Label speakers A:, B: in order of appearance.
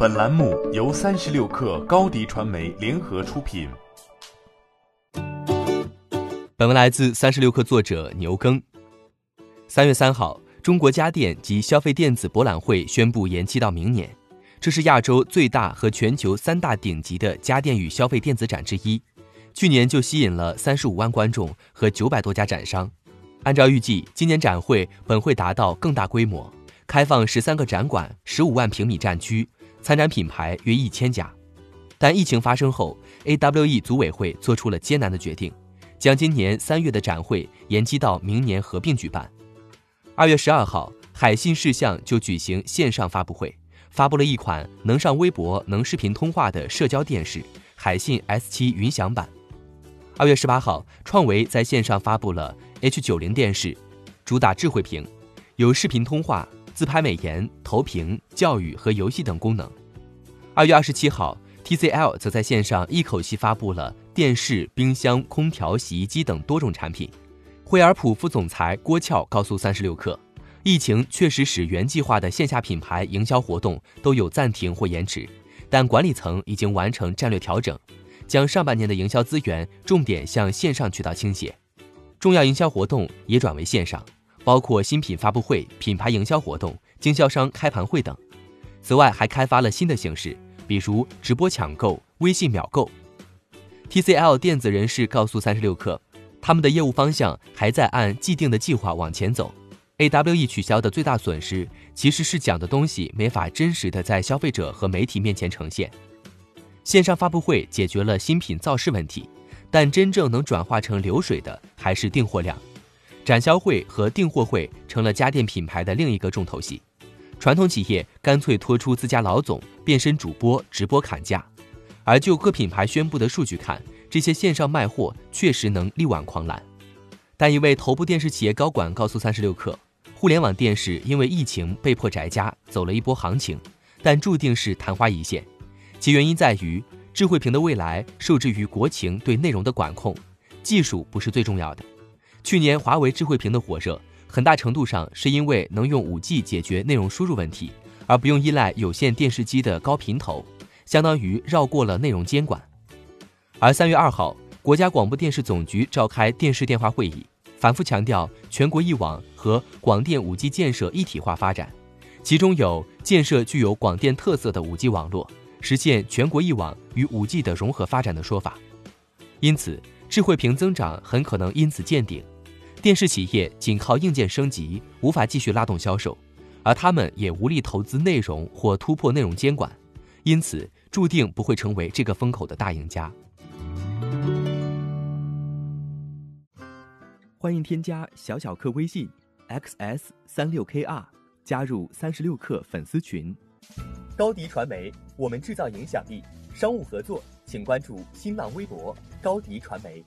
A: 本栏目由三十六氪高低传媒联合出品。
B: 本文来自三十六氪作者牛耕。三月三号，中国家电及消费电子博览会宣布延期到明年。这是亚洲最大和全球三大顶级的家电与消费电子展之一，去年就吸引了三十五万观众和九百多家展商。按照预计，今年展会本会达到更大规模，开放十三个展馆，十五万平米展区，参展品牌约一千家。但疫情发生后，AWE 组委会做出了艰难的决定，将今年三月的展会延期到明年合并举办。二月十二号，海信视像就举行线上发布会，发布了一款能上微博、能视频通话的社交电视——海信 S7 云享版。二月十八号，创维在线上发布了。H90 电视主打智慧屏，有视频通话、自拍美颜、投屏、教育和游戏等功能。二月二十七号，TCL 则在线上一口气发布了电视、冰箱、空调、洗衣机等多种产品。惠而浦副总裁郭俏告诉三十六氪，疫情确实使原计划的线下品牌营销活动都有暂停或延迟，但管理层已经完成战略调整，将上半年的营销资源重点向线上渠道倾斜。重要营销活动也转为线上，包括新品发布会、品牌营销活动、经销商开盘会等。此外，还开发了新的形式，比如直播抢购、微信秒购。TCL 电子人士告诉三十六氪，他们的业务方向还在按既定的计划往前走。AWE 取消的最大损失其实是讲的东西没法真实的在消费者和媒体面前呈现。线上发布会解决了新品造势问题。但真正能转化成流水的还是订货量，展销会和订货会成了家电品牌的另一个重头戏。传统企业干脆拖出自家老总，变身主播直播砍价。而就各品牌宣布的数据看，这些线上卖货确实能力挽狂澜。但一位头部电视企业高管告诉三十六氪，互联网电视因为疫情被迫宅家，走了一波行情，但注定是昙花一现。其原因在于。智慧屏的未来受制于国情对内容的管控，技术不是最重要的。去年华为智慧屏的火热，很大程度上是因为能用 5G 解决内容输入问题，而不用依赖有线电视机的高频头，相当于绕过了内容监管。而三月二号，国家广播电视总局召开电视电话会议，反复强调全国一网和广电 5G 建设一体化发展，其中有建设具有广电特色的 5G 网络。实现全国一网与五 G 的融合发展的说法，因此智慧屏增长很可能因此见顶。电视企业仅靠硬件升级无法继续拉动销售，而他们也无力投资内容或突破内容监管，因此注定不会成为这个风口的大赢家。
C: 欢迎添加小小客微信 xs 三六 kr 加入三十六课粉丝群。高迪传媒，我们制造影响力。商务合作，请关注新浪微博高迪传媒。